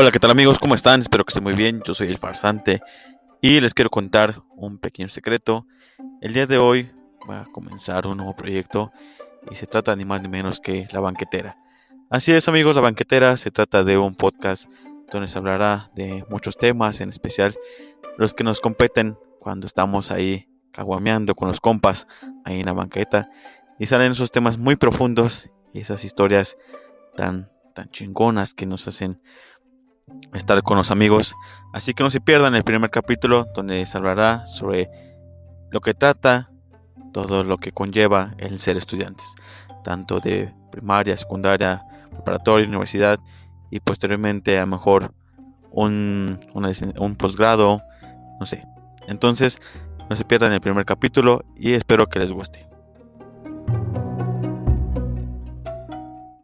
Hola, ¿qué tal amigos? ¿Cómo están? Espero que estén muy bien. Yo soy el farsante y les quiero contar un pequeño secreto. El día de hoy va a comenzar un nuevo proyecto y se trata ni más ni menos que La Banquetera. Así es amigos, La Banquetera se trata de un podcast donde se hablará de muchos temas, en especial los que nos competen cuando estamos ahí caguameando con los compas ahí en la banqueta y salen esos temas muy profundos y esas historias tan tan chingonas que nos hacen estar con los amigos. Así que no se pierdan el primer capítulo donde se hablará sobre lo que trata, todo lo que conlleva el ser estudiantes, tanto de primaria, secundaria, preparatoria, universidad y posteriormente a lo mejor un, un posgrado, no sé. Entonces, no se pierdan el primer capítulo y espero que les guste.